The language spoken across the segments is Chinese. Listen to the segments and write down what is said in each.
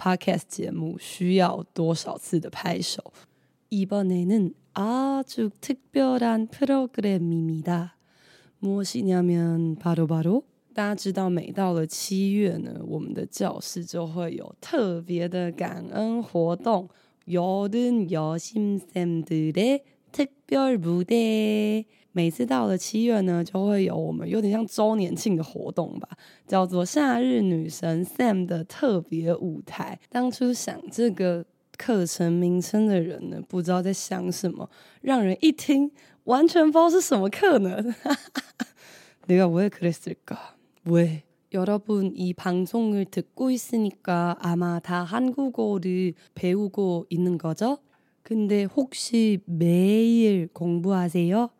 Podcast 节目需要多少次的拍手？이번에는아주특별한프로그램입니다 무엇이냐면바로바로大家知道，每到了七月呢，我们的教室就会有特别的感恩活动，여든여심쌤들의 특별무대每次到了七月呢，就会有我们有点像周年庆的活动吧，叫做夏日女神 Sam 的特别舞台。当初想这个课程名称的人呢，不知道在想什么，让人一听完全不知道是什么课呢？내가왜그랬을까왜여러분이방송을듣고있으니까아마다한국어를배우고있는거죠 근데혹시매일공부하세요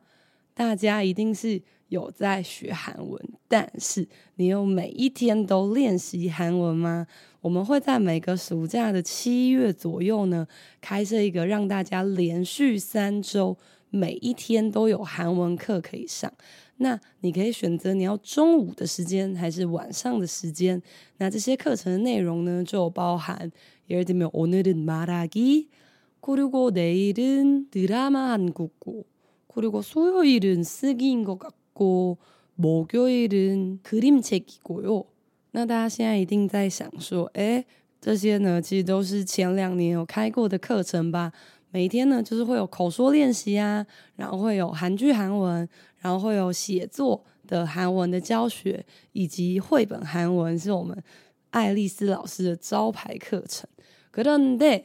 大家一定是有在学韩文，但是你有每一天都练习韩文吗？我们会在每个暑假的七月左右呢，开设一个让大家连续三周每一天都有韩文课可以上。那你可以选择你要中午的时间还是晚上的时间。那这些课程的内容呢，就包含예를 들면오늘은말하기 그리고내일은드라마한국어 그리고수요일은쓰기인것같고목요일은그림책이고요。那大家现在一定在想说，诶，这些呢，其实都是前两年有开过的课程吧？每天呢，就是会有口说练习啊，然后会有韩剧韩文，然后会有写作的韩文的教学，以及绘本韩文，是我们爱丽丝老师的招牌课程。그런데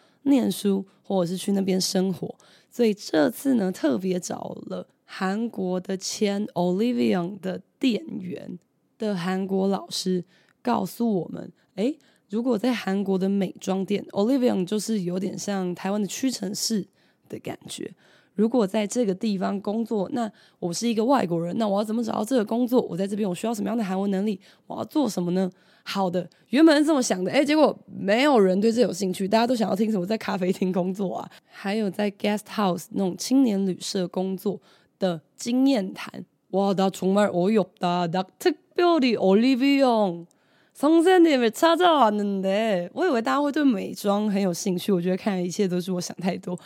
念书，或者是去那边生活，所以这次呢，特别找了韩国的前 Olivion 的店员的韩国老师，告诉我们：诶，如果在韩国的美妆店，Olivion 就是有点像台湾的屈臣氏的感觉。如果在这个地方工作，那我是一个外国人，那我要怎么找到这个工作？我在这边我需要什么样的韩文能力？我要做什么呢？好的，原本是这么想的，诶，结果没有人对这有兴趣，大家都想要听什么在咖啡厅工作啊，还有在 guest house 那种青年旅社工作的经验谈。哇，나정말어이없다나특별히올리브영선생님을찾아왔는데我以为大家会对美妆很有兴趣，我觉得看来一切都是我想太多。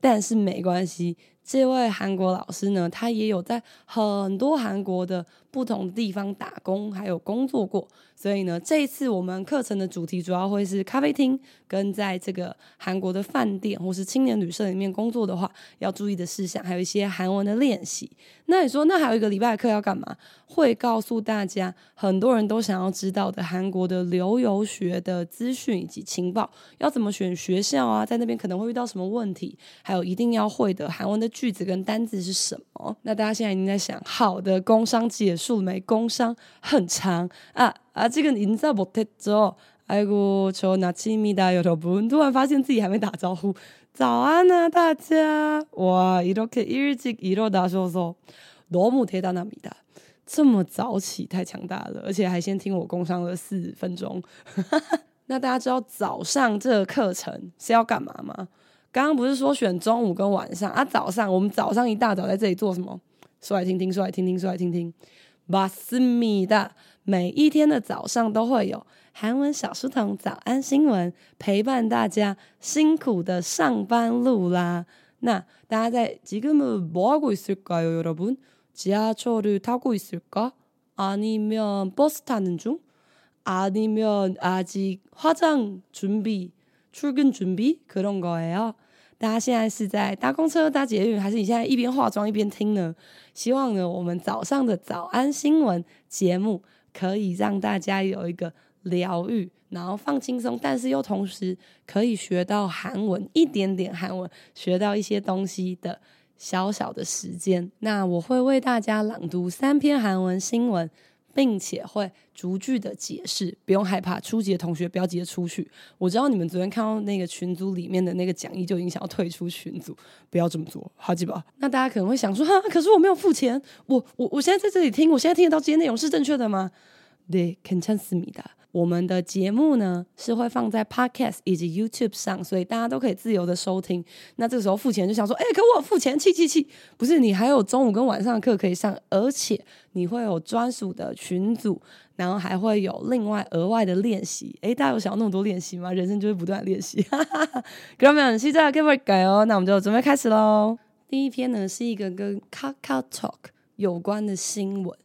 但是没关系，这位韩国老师呢，他也有在很多韩国的不同的地方打工，还有工作过。 所以呢，这一次我们课程的主题主要会是咖啡厅，跟在这个韩国的饭店或是青年旅社里面工作的话，要注意的事项，还有一些韩文的练习。那你说，那还有一个礼拜课要干嘛？会告诉大家很多人都想要知道的韩国的留游学的资讯以及情报，要怎么选学校啊，在那边可能会遇到什么问题，还有一定要会的韩文的句子跟单字是什么？那大家现在已经在想，好的，工商结束没？工商很长啊。 啊，这个인사못했죠아이고좋은아침입니다여러분突然发现自己还没打招呼，早安啊，大家！哇，이렇게일찍일어나셔서너무대단합니다这么早起太强大了，而且还先听我工商了四分钟。那大家知道早上这个课程是要干嘛吗？刚刚不是说选中午跟晚上啊？早上我们早上一大早在这里做什么？说来听听，说来听听，说来听听。맞습니다 每一天的早上都会有韩文小书童早安新闻陪伴大家辛苦的上班路啦。那大家在지금은뭐하고있을까요여러분지하철을타고있을까아니면버스타는중 아니면아직화장준비출근준비그런거예요。大家现在是在搭公车、搭捷运，还是你现在一边化妆一边听呢？希望呢，我们早上的早安新闻节目 可以让大家有一个疗愈，然后放轻松，但是又同时可以学到韩文，一点点韩文，学到一些东西的小小的时间。那我会为大家朗读三篇韩文新闻。并且会逐句的解释，不用害怕。初级的同学不要急着出去。我知道你们昨天看到那个群组里面的那个讲义，就已经想要退出群组，不要这么做，好记吧？那大家可能会想说，哈，可是我没有付钱，我我我现在在这里听，我现在听得到这些内容是正确的吗？对，肯定是你的。我们的节目呢是会放在 Podcast 以及 YouTube 上，所以大家都可以自由的收听。那这个时候付钱就想说，哎，可我付钱，气气气！不是，你还有中午跟晚上的课可以上，而且你会有专属的群组，然后还会有另外额外的练习。哎，大家有想要那么多练习吗？人生就是不断练习。哈哈哈。各位们，现在可以改哦。那我们就准备开始喽。第一篇呢是一个跟 KakaoTalk 有关的新闻。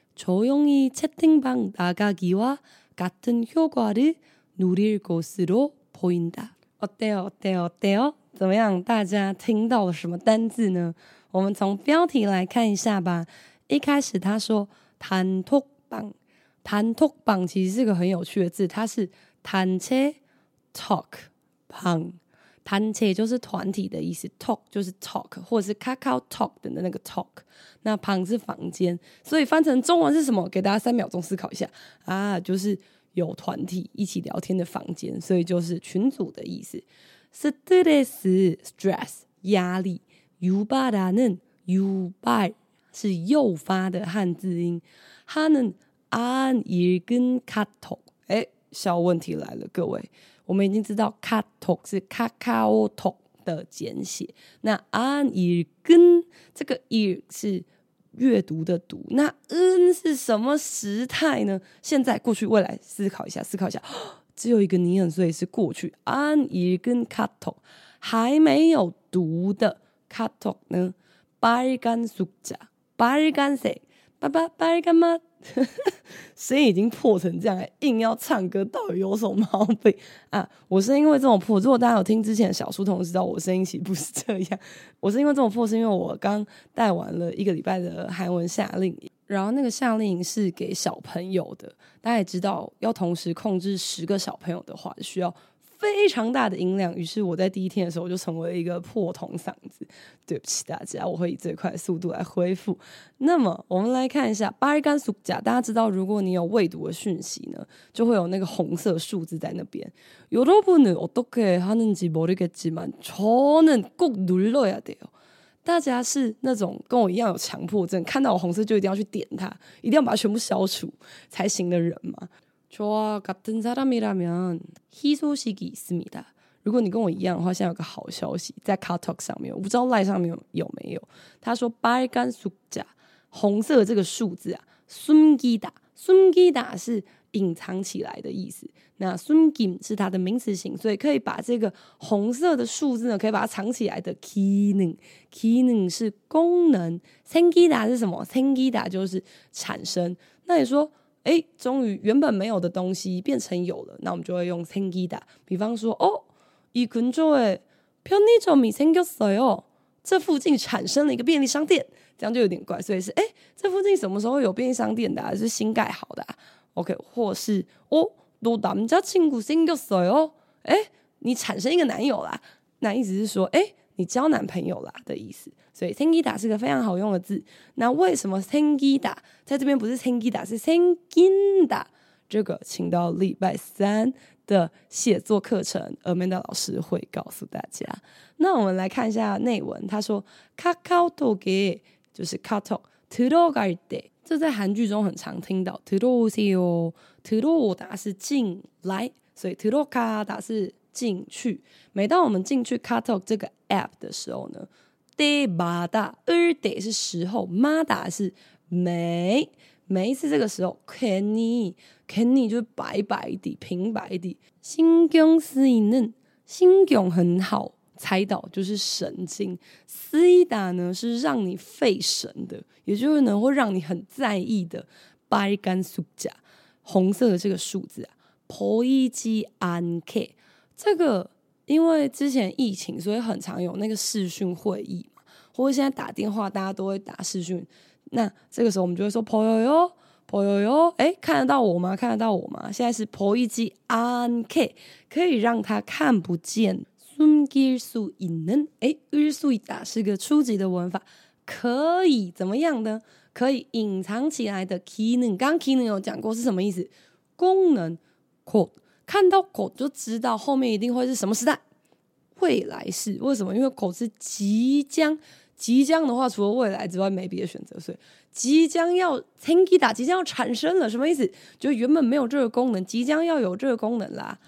조용히채팅방나가기와 같은 효과를 누릴 것으로 보인다. 어때요? 어때요? 어때요? 怎么样？大家听到了什么单字呢？我们从标题来看一下吧。一开始他说“단톡방”，“단톡방”其实是个很有趣的字，它是“단체 talk 방”。 盘切就是团体的意思，talk 就是 talk，或者是 c a c a o talk 的那个 talk。那旁是房间，所以翻成中文是什么？给大家三秒钟思考一下啊，就是有团体一起聊天的房间，所以就是群组的意思。stress stress 压力，you b a d a n e n you b y 是诱发的汉字音 Hanen an irgen kato，。哎，小问题来了，各位。我们已经知道 c a t o 是 cacao t o 的简写。那 an ir 跟这个 i 是阅读的读。那 n 是什么时态呢？现在、过去、未来，思考一下，思考一下。只有一个 n 所以是过去 an ir 跟 c a t o 还没有读的 c a t o 呢？白干 suja，白干谁？拜拜拜干嘛？声音已经破成这样硬要唱歌到底有什么毛病？啊我是因为这种破如果大家有听之前小书童知道我声音其实不是这样。我是因为这种破是因为我刚带完了一个礼拜的韩文夏令然后那个夏令营是给小朋友的大家也知道要同时控制十个小朋友的话需要非常大的音量，于是我在第一天的时候我就成为了一个破铜嗓子。对不起大家，我会以最快的速度来恢复。那么我们来看一下빨간숫자，大家知道，如果你有未读的讯息呢，就会有那个红色数字在那边。여러분은어떻게하는지모르겠지만저는꼭눌러야돼요。大家是那种跟我一样有强迫症，看到我红色就一定要去点它，一定要把它全部消除才行的人吗？ 저와같은사람이라면희소식이있습니다。如果你跟我一样的话，现在有个好消息在 KakaoTalk 上面，我不知道 Line 上面有有没有。他说빨간숫자红色的这个数字啊，숨기다숨기다是隐藏起来的意思。那숨김是它的名词型，所以可以把这个红色的数字呢，可以把它藏起来的기능기능是功能，생기다是什么？생기다就是产生。那你说？ 哎，终于原本没有的东西变成有了，那我们就会用생기다。比方说，哦，이근처에편의점이생겼어요。这附近产生了一个便利商店，这样就有点怪。所以是，哎，这附近什么时候有便利商店的啊？是新盖好的啊？OK，或是，哦，너남자친구생겼어요。哎，你产生一个男友啦？那意思是说，哎。 你交男朋友啦的意思。所以 tengida 是个非常好用的字。那为什么 tengida 在这边不是 tengida 是 tenginda？这个请到礼拜三的写作课程，Amanda 老师会告诉大家。那我们来看一下内文，他说 kakao 就是 kato t u r o g a 这在韩剧中很常听到 t u r o s e o t u r o d 是进来，所以 t u r o k a 是进去。每当我们进去 Katalog 这个 app 的时候呢，때마다 을때是时候，마다是每每一次这个时候괜히 괜히就是白白的平白的，신경쓰이는 신경很好。猜到就是神经，쓰이다呢是让你费神的，也就是呢会让你很在意的。빨간숫자，红色的这个数字啊，보이지않게， 这个因为之前疫情，所以很常有那个视讯会议嘛，或者现在打电话，大家都会打视讯。那这个时候我们就会说보여요， 보여요，哎，看得到我吗？看得到我吗？现在是보이지않게，可以让他看不见。숨길수있는，哎，을수있다是个初级的文法，可以怎么样呢？可以隐藏起来的机能，刚刚机能有讲过是什么意思？功能，곧， 看到狗就知道后面一定会是什么时代，未来式。为什么？因为狗是即将，即将的话，除了未来之外没别的选择，所以即将要 t a n k i，即将要产生了，什么意思？就原本没有这个功能，即将要有这个功能啦。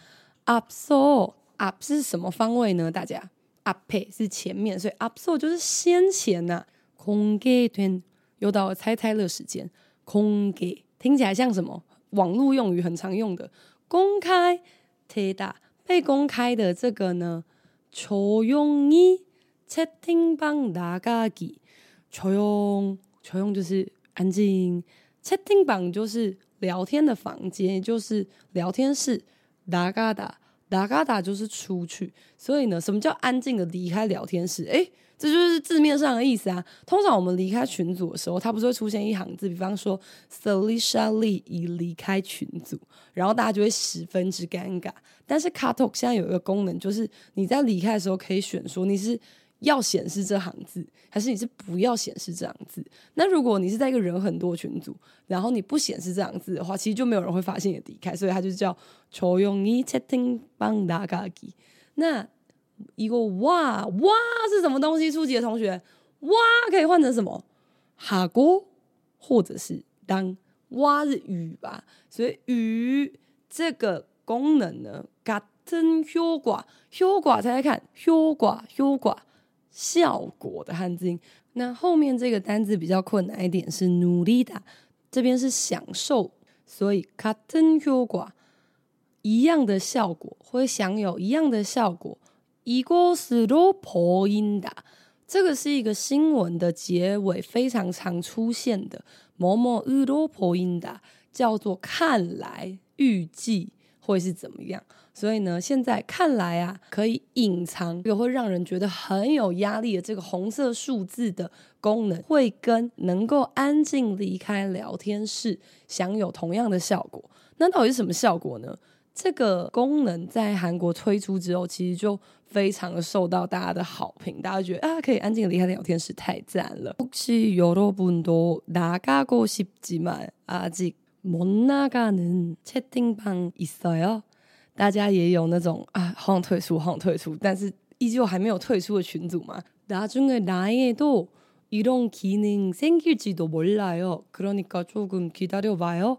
Up so up 是什么方位呢？大家 up p 是前面，所以 up so 就是先前呐、啊。空给天又到了猜猜乐时间，空给听起来像什么？网络用语很常用的公开，되다 被公开的这个呢？조용히채팅방나가기，조용조용就是安静，채팅방就是聊天的房间，也就是聊天室，나가다。打嘎打就是出去，所以呢，什么叫安静的离开聊天室？诶， 这就是字面上的意思啊。通常我们离开群组的时候，它不是会出现一行字，比方说 Salisha Lee 已离开群组，然后大家就会十分之尴尬。但是 Katalog 现在有一个功能，就是你在离开的时候可以选说你是。要显示这行字，还是你是不要显示这行字？那如果你是在一个人很多群组，然后你不显示这行字的话，其实就没有人会发现你离开，所以它就叫조용히채팅방나가기。那 一个哇哇是什么东西？初级的同学，哇可以换成什么？하고或者是当哇是与吧，所以与这个功能呢，같은효과 효과猜猜看，효과 효과效果的汉字音，那后面这个单字比较困难一点，是努力的，这边是享受，所以같은효과一样的效果，会享有一样的效果。 이것으로보인다，这个是一个新闻的结尾，非常常出现的。뭐뭐으로보인다，叫做看来、预计会是怎么样。所以呢，现在看来啊，可以隐藏一个会让人觉得很有压力的这个红色数字的功能，会跟能够安静离开聊天室享有同样的效果。那到底是什么效果呢？ 这个功能在韩国推出之后，其实就非常的受到大家的好评。大家觉得啊，可以安静离开聊天室，太赞了。혹시여러분도나가고싶지만아직못나가는채팅방있어요大家也有那种啊，好想退出，好想退出，但是依旧还没有退出的群组嘛。나중에나에도이런기능생길지도몰라요그러니까조금기다려봐요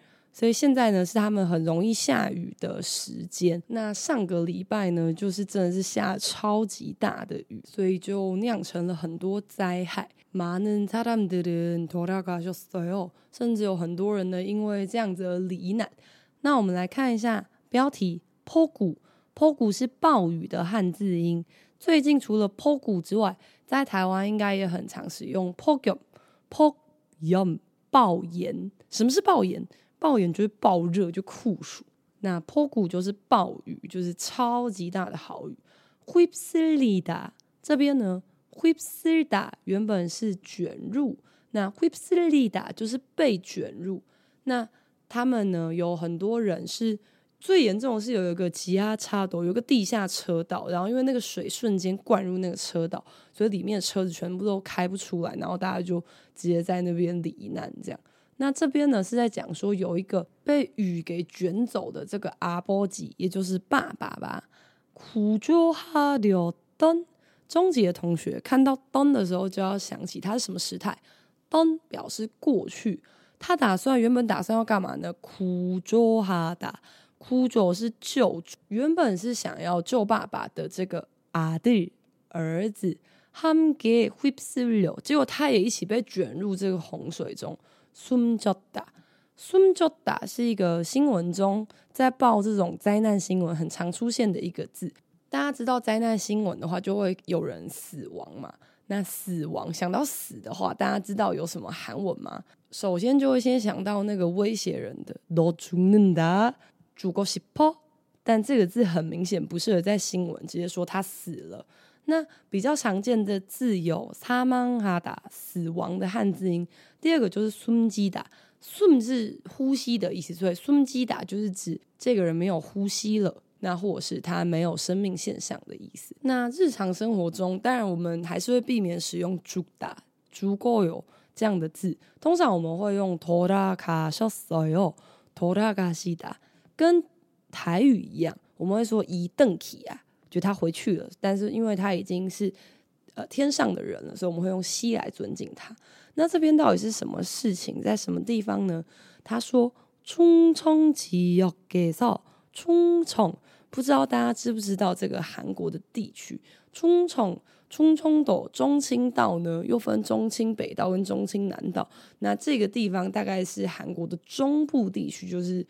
所以现在呢是他们很容易下雨的时间。那上个礼拜呢就是真的是下超级大的雨所以就酿成了很多灾害甚至有很多人呢因为这样子而罹难。那我们来看一下标题坡谷”，“坡谷是暴雨的汉字音最近除了坡谷之外在台湾应该也很常使用破格破格暴言。什么是暴言？暴炎就是暴热，就酷暑。那폭우就是暴雨，就是超级大的豪雨。휩쓸리다这边呢，휩쓸다原本是卷入，那휩쓸리다就是被卷入。那他们呢，有很多人是最严重的是有一个吉亚插斗，有一个地下车道，然后因为那个水瞬间灌入那个车道，所以里面的车子全部都开不出来，然后大家就直接在那边罹难这样。 那这边呢是在讲说有一个被雨给卷走的这个阿波吉，也就是爸爸吧。苦就哈了灯，中级的同学看到灯的时候就要想起它是什么时态。灯表示过去，他打算原本打算要干嘛呢？苦就哈达，苦就是救，原本是想要救爸爸的这个阿弟儿子，함께휩쓸려，结果他也一起被卷入这个洪水中。숨졌다，숨졌다是一个新闻中在报这种灾难新闻很常出现的一个字。大家知道灾难新闻的话，就会有人死亡嘛。那死亡想到死的话，大家知道有什么韩文吗？首先就会先想到那个威胁人的“너죽는다”，죽고싶어。但这个字很明显不适合在新闻直接说他死了。 那比较常见的字有“사망하다”死亡的汉字音。第二个就是“숨지다”，“숨”是呼吸的意思，所以“숨지다”就是指这个人没有呼吸了。那或者是他没有生命现象的意思。那日常生活中，当然我们还是会避免使用죽다、죽어요这样的字。通常我们会用돌아가셨어요、돌아가시다，跟台语一样，我们会说이登去啊， 就他回去了，但是因为他已经是呃天上的人了，所以我们会用西来尊敬他。那这边到底是什么事情，在什么地方呢？他说：“冲冲吉要给造冲冲，不知道大家知不知道这个韩国的地区冲冲。”冲冲岛中青道呢，又分中青北道跟中青南道。那这个地方大概是韩国的中部地区，就是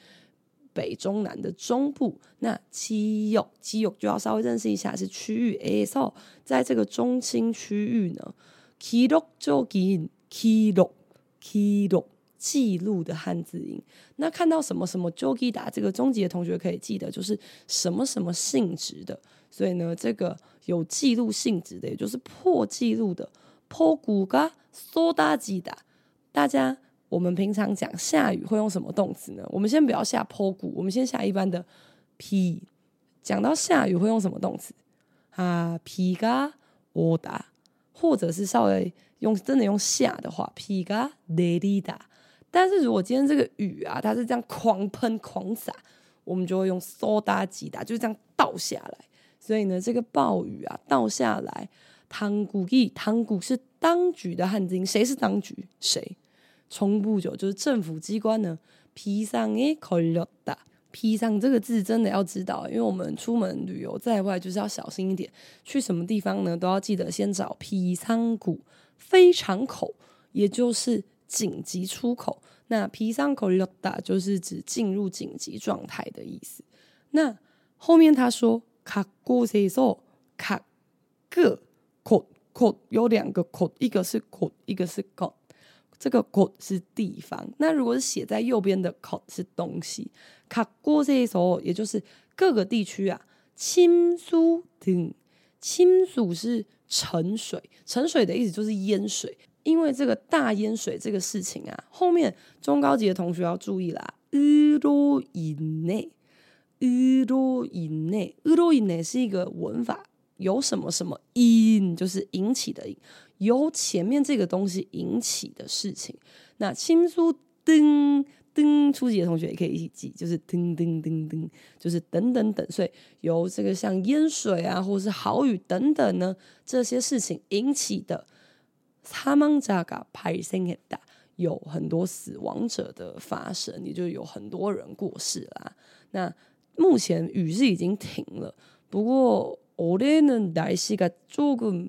北中南的中部。那基友基友就要稍微认识一下是区域。哎，so 在这个中心区域呢，记录就记记录记录。记录的汉字音，那看到什么什么 jogida 这个中级的同学可以记得，就是什么什么性质的。所以呢，这个有记录性质的，也就是破记录的。poguga sodajida，大家我们平常讲下雨会用什么动词呢？我们先不要下坡谷，我们先下一般的 p 讲到下雨会用什么动词啊？p 가오 다， 或者是稍微用真的用下的话 p 가내리 다。 但是如果今天这个雨啊，它是这样狂喷狂洒，我们就会用소다지 다， 就是这样倒下来。所以呢，这个暴雨啊倒下来，汤谷이汤谷是当局的汉字，谁是当局？谁？ 정부就就是政府机关呢。비상에걸렸다，비상这个字真的要知道，因为我们出门旅游在外就是要小心一点，去什么地方呢都要记得先找비상구，非常口，也就是。紧急出口，那비상걸렸다就是指进入紧急状态的意思。那后面他说각곳에서 각그곳곳有两个곳，一个是곳，一个是곳。 这个곳是地方，那如果是写在右边的곳是东西。각곳에서也就是各个地区啊。침수등，침수是沉水，沉水的意思就是淹水。因为这个大淹水这个事情啊，后面中高级的同学要注意啦。으로인해，으로인해，으로인해是一个文法，由什么什么引，就是引起的引， 由前面这个东西引起的事情。那침수噔噔，初级的同学也可以一起记，就是噔噔噔噔，就是等等等。所以由这个像淹水啊，或者是豪雨等等呢，这些事情引起的。사망자가발생했다，有很多死亡者的发生，也就有很多人过世啦。那目前雨是已经停了，不过올해는날씨가조금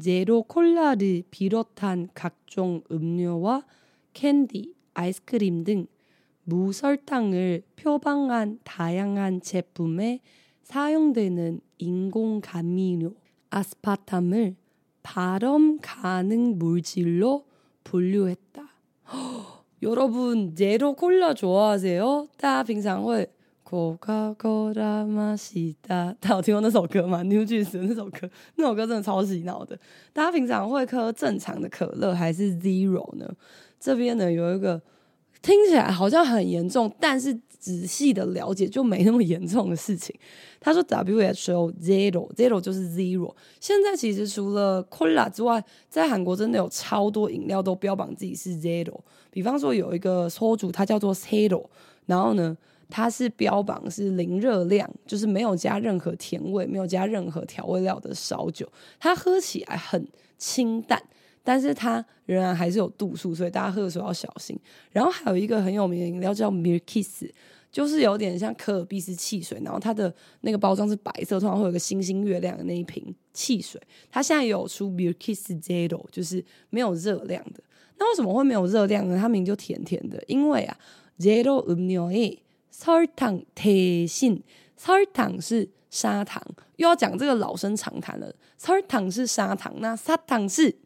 제로 콜라를 비롯한 각종 음료와 캔디, 아이스크림 등 무설탕을 표방한 다양한 제품에 사용되는 인공 감미료 아스파탐을 발암 가능 물질로 분류했다. 허, 여러분 제로 콜라 좋아하세요? 大家平常会 Coca m a s i t a 大家有听过那首歌吗？New Jeans 的那首歌，那首歌真的超洗脑的。大家平常会喝正常的可乐还是 Zero 呢？这边呢有一个听起来好像很严重，但是仔细的了解就没那么严重的事情。他说 WHO Zero Zero 就是 Zero。现在其实除了 Cola 之外，在韩国真的有超多饮料都标榜自己是 Zero。比方说有一个车主，它叫做 Zero，然后呢。它是标榜是零热量，就是没有加任何甜味，没有加任何调味料的烧酒，它喝起来很清淡，但是它仍然还是有度数，所以大家喝的时候要小心。然后还有一个很有名的饮料叫 Mir Kiss，就是有点像可尔必斯汽水，然后它的那个包装是白色，通常会有个星星月亮的那一瓶汽水。它现在有出 Mir Kiss Zero，就是没有热量的。那为什么会没有热量呢？它名就甜甜的，因为啊，Zero of new。설탕대신，설탕是砂糖，又要讲这个老生常谈了。설탕是砂糖，那砂糖是。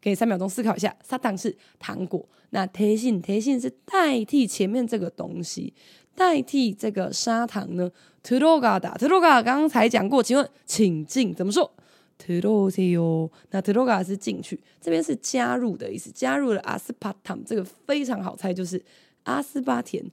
给你三秒钟思考一下，砂糖是糖果，那대신 대신是代替前面这个东西，代替这个砂糖呢？들어가다 들어가刚刚才讲过，请问请进怎么说？들어오세요。那들어가是进去，这边是加入的意思，加入了阿斯帕汤，这个非常好猜，就是阿斯巴甜。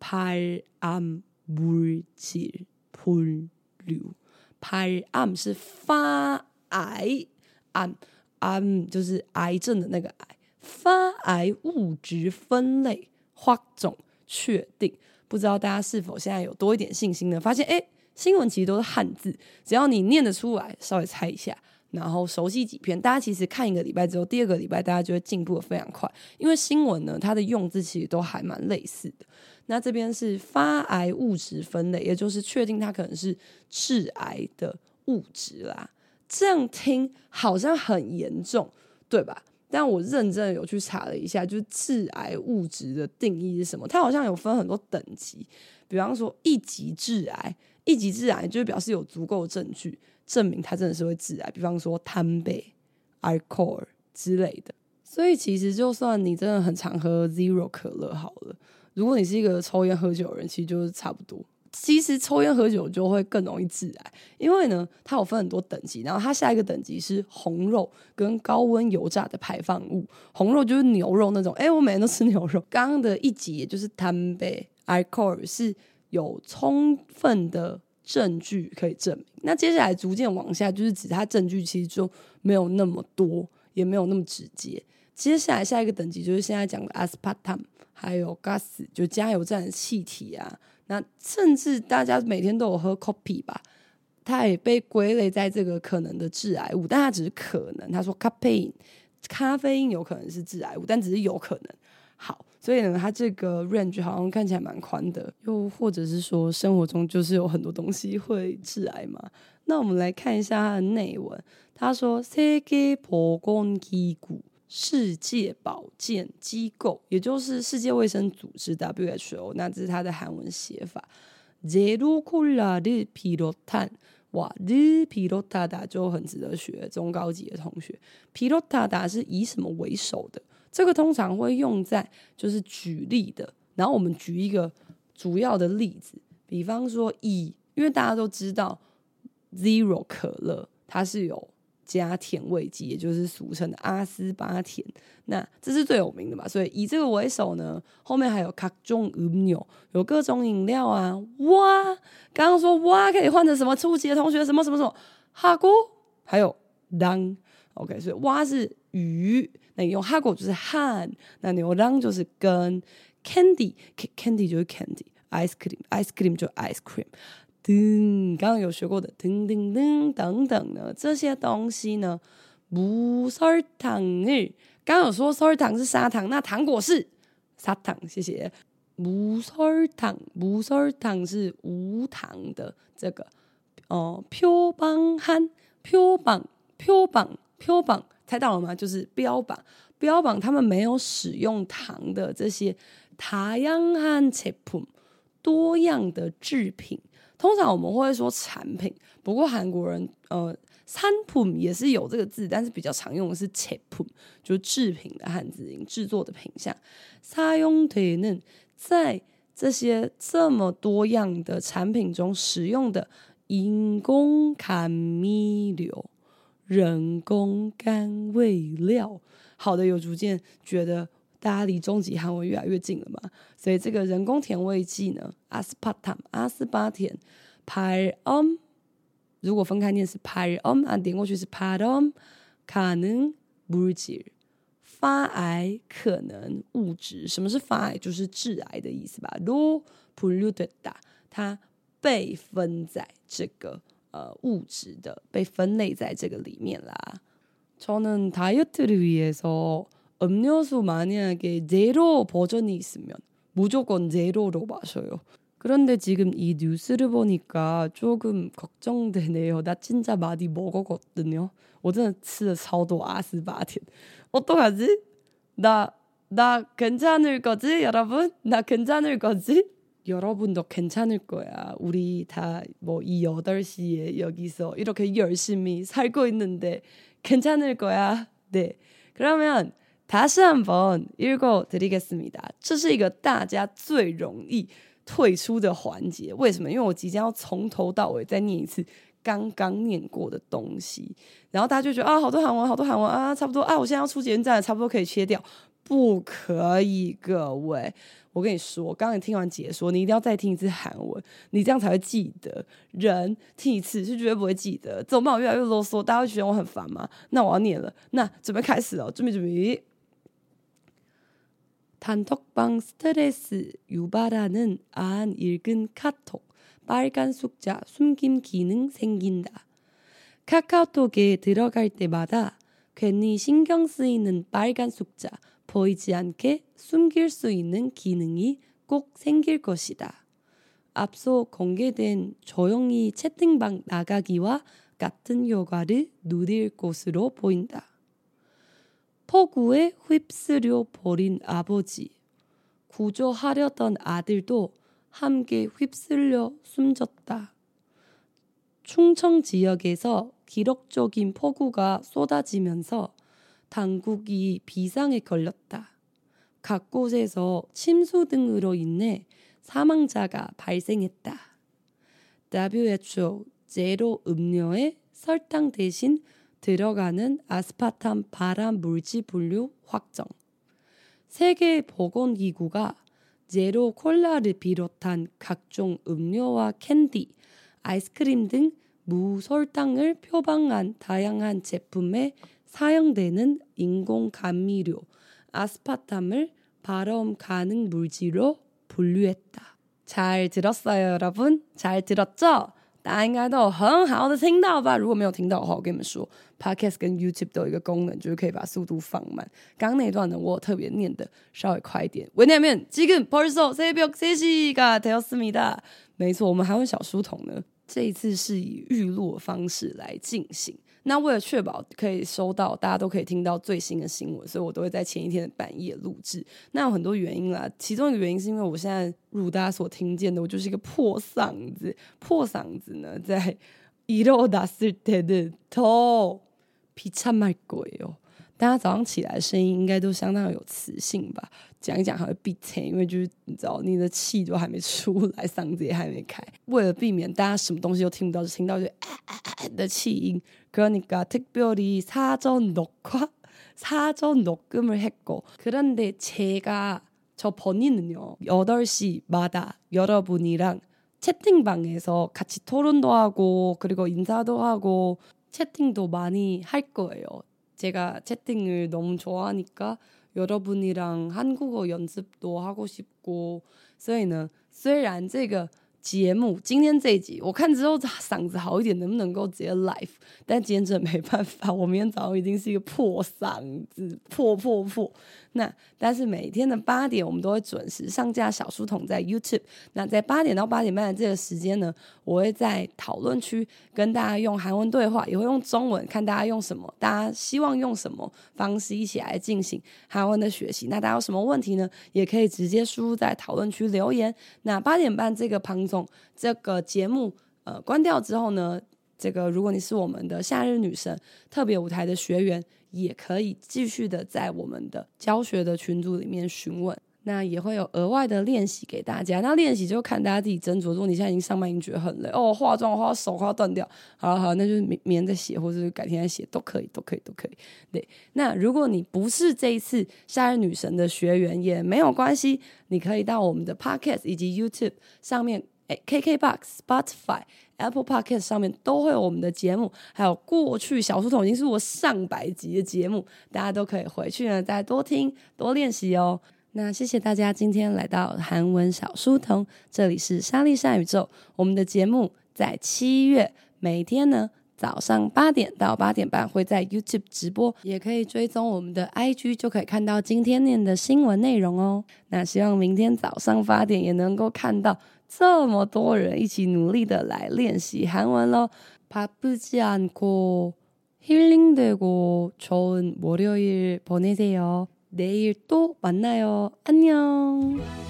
발암물질분류，발암是发癌，암。癌就是癌症的那个癌，发癌物质分类划总确定，不知道大家是否现在有多一点信心呢？发现诶，新闻其实都是汉字，只要你念得出来，稍微猜一下，然后熟悉几篇，大家其实看一个礼拜之后，第二个礼拜大家就会进步得非常快，因为新闻呢，它的用字其实都还蛮类似的。 那这边是发癌物质分类，也就是确定它可能是致癌的物质啦。这样听好像很严重，对吧？但我认真的有去查了一下，就是致癌物质的定义是什么？它好像有分很多等级，比方说一级致癌，一级致癌就是表示有足够证据证明它真的是会致癌，比方说贪杯、alcohol 之类的。所以其实就算你真的很常喝 Zero 可乐好了，如果你是一个抽烟喝酒的人，其实就是差不多。其实抽烟喝酒就会更容易致癌，因为呢，它有分很多等级，然后它下一个等级是红肉跟高温油炸的排放物。红肉就是牛肉那种，哎，我每天都吃牛肉。刚刚的一级也就是碳贝 alcohol 是有充分的证据可以证明。那接下来逐渐往下，就是指它证据其实就没有那么多，也没有那么直接。接下来下一个等级就是现在讲的 aspartam，还有 gas，就加油站的气体啊。那甚至大家每天都有喝 coffee 吧，它也被归类在这个可能的致癌物，但它只是可能。他说咖啡因，咖啡因有可能是致癌物，但只是有可能。好，所以呢，它这个 range 好像看起来蛮宽的，又或者是说生活中就是有很多东西会致癌嘛？那我们来看一下它的内文。他说세계보건기구 世界保健机构，也就是世界卫生组织 （WHO），那这是它的韩文写法。제로콜라를비롯한，哇，를비롯하다就很值得学，中高级的同学。비롯하다是以什么为首的？这个通常会用在就是举例的。然后我们举一个主要的例子， 比方说以，因为大家都知道 Zero 可乐它是有 加甜味剂，也就是俗称的阿斯巴甜，那这是最有名的嘛。所以以这个为首呢，后面还有各种饮料，有各种饮料啊。哇，刚刚说哇可以换成什么？初级的同学什么什么什么哈锅，还有当。OK，所以蛙是鱼，那你用哈果就是汉，那你用当就是跟 candy，candy 就是 candy，ice cream，ice cream 就 ice cream。噔，刚刚有学过的噔噔噔等等呢，这些东西呢，无설탕을，刚刚有说설탕是砂糖，那糖果是砂糖，谢谢。无설탕，无설탕是无糖的这个，哦，표방한，표방，표방，표방，猜到了吗？就是标榜，标榜他们没有使用糖的这些다양한 제품，多样的制品。 通常我们会说产品，不过韩国人呃，产品也是有这个字，但是比较常用的是제품，就是制品的汉字音，制作的品项。사용되는在这些这么多样的产品中使用的인공감미료，人工甘味料。好的，有逐渐觉得。 大家离终极韩文越来越近了嘛？所以这个人工甜味剂呢，阿斯帕坦、阿斯巴甜、팔엄，如果分开念是팔엄，啊，点过去是팔엄가능물질，发癌可能物质。什么是发癌？就是致癌的意思吧？로분류됐다，它被分在这个呃物质的，被分类在这个里面啦。저는다이어트를위해서 음료수 만약에 제로 버전이 있으면 무조건 제로로 마셔요. 그런데 지금 이 뉴스를 보니까 조금 걱정되네요. 나 진짜 많이 먹었거든요. 我真的吃了超多 아스바틴. 어떡하지? 나, 나 괜찮을 거지, 여러분? 나 괜찮을 거지? 여러분도 괜찮을 거야. 우리 다 뭐 이 8시에 여기서 이렇게 열심히 살고 있는데 괜찮을 거야. 네. 그러면 他是한번 읽어드리겠습니다。这是一个大家最容易退出的环节。为什么？因为我即将要从头到尾再念一次刚刚念过的东西，然后大家就觉得啊，好多韩文，好多韩文啊，差不多啊，我现在要出捷运站了，差不多可以切掉。不可以，各位，我跟你说，刚刚你听完解说，你一定要再听一次韩文，你这样才会记得。人听一次是绝对不会记得。怎么办？我越来越啰嗦，大家会觉得我很烦吗？那我要念了，那准备开始了，准备准备。 단톡방 스트레스 유발하는 안 읽은 카톡 빨간 숫자 숨김 기능 생긴다. 카카오톡에 들어갈 때마다 괜히 신경 쓰이는 빨간 숫자 보이지 않게 숨길 수 있는 기능이 꼭 생길 것이다. 앞서 공개된 조용히 채팅방 나가기와 같은 효과를 누릴 것으로 보인다. 폭우에 휩쓸려 버린 아버지, 구조하려던 아들도 함께 휩쓸려 숨졌다. 충청 지역에서 기록적인 폭우가 쏟아지면서 당국이 비상에 걸렸다. 각 곳에서 침수 등으로 인해 사망자가 발생했다. WHO 제로 음료에 설탕 대신 들어가는 아스파탐 발암 물질 분류 확정. 세계 보건기구가 제로 콜라를 비롯한 각종 음료와 캔디, 아이스크림 등 무설탕을 표방한 다양한 제품에 사용되는 인공 감미료 아스파탐을 발암 가능 물질로 분류했다. 잘 들었어요, 여러분? 잘 들었죠? 大家应该都有很好的听到吧？如果没有听到的话，我跟你们说，Podcast 跟 YouTube 都有一个功能，就是可以把速度放慢。刚刚那一段呢，我有特别念的稍微快一点。왜냐면지금벌써새벽세시가되었습니다。没错，我们韩文小书童呢，这一次是以预录的方式来进行。 那为了确保可以收到大家都可以听到最新的新闻所以我都会在前一天的半夜录制。那有很多原因啦其中一个原因是因为我现在如大家所听见的我就是一个破嗓子破嗓子呢在一肉打碎天的头劈叉卖鬼哦。大家早上起来声音应该都相当有磁性吧讲一讲还会闭嘴因为就是你知道你的气都还没出来嗓子也还没开。为了避免大家什么东西都听不到就听到就 啊啊啊的气音 그러니까특별히사전녹화사전녹음을했고그런데제가저번이는요8시마다여러분이랑 채팅방에서 같이 토론도 하고 그리고 인사도 하고 채팅도 많이 할 거예요. 제가 채팅을 너무 좋아하니까 여러분이랑 한국어 연습도 하고 싶고 所以呢,虽然这个 节目今天这一集，我看之后嗓子好一点，能不能够直接 live？但今天真的没办法，我明天早上一定是一个破嗓子，破破破。那但是每天的八点，我们都会准时上架小书童在 YouTube。那在八点到八点半的这个时间呢，我会在讨论区跟大家用韩文对话，也会用中文，看大家用什么，大家希望用什么方式一起来进行韩文的学习。那大家有什么问题呢？也可以直接输入在讨论区留言。那八点半这个庞总这个节目呃关掉之后呢，这个如果你是我们的夏日女神特别舞台的学员。也可以继续的在我们的教学的群组里面询问，那也会有额外的练习给大家。那练习就看大家自己斟酌。如果你现在已经上班，已经觉得很累哦，化妆化手快要断掉，好好，那就是明明天再写，或者是改天再写都可以，都可以，都可以。对，那如果你不是这一次夏日女神的学员也没有关系，你可以到我们的 Podcast 以及 YouTube 上面。KKBOX、Spotify、Apple Podcast 上面都会有我们的节目，还有过去小书童已经是我上百集的节目，大家都可以回去呢，再多听多练习哦。那谢谢大家今天来到韩文小书童，这里是莎莉莎宇宙。我们的节目在七月每天呢早上八点到八点半会在 YouTube 直播，也可以追踪我们的 IG，就可以看到今天念的新闻内容哦。那希望明天早上八点也能够看到。 这么多人一起努力的来练习韩文咯，바쁘지않고힐링되고좋은월요일보내세요내일또만나요안녕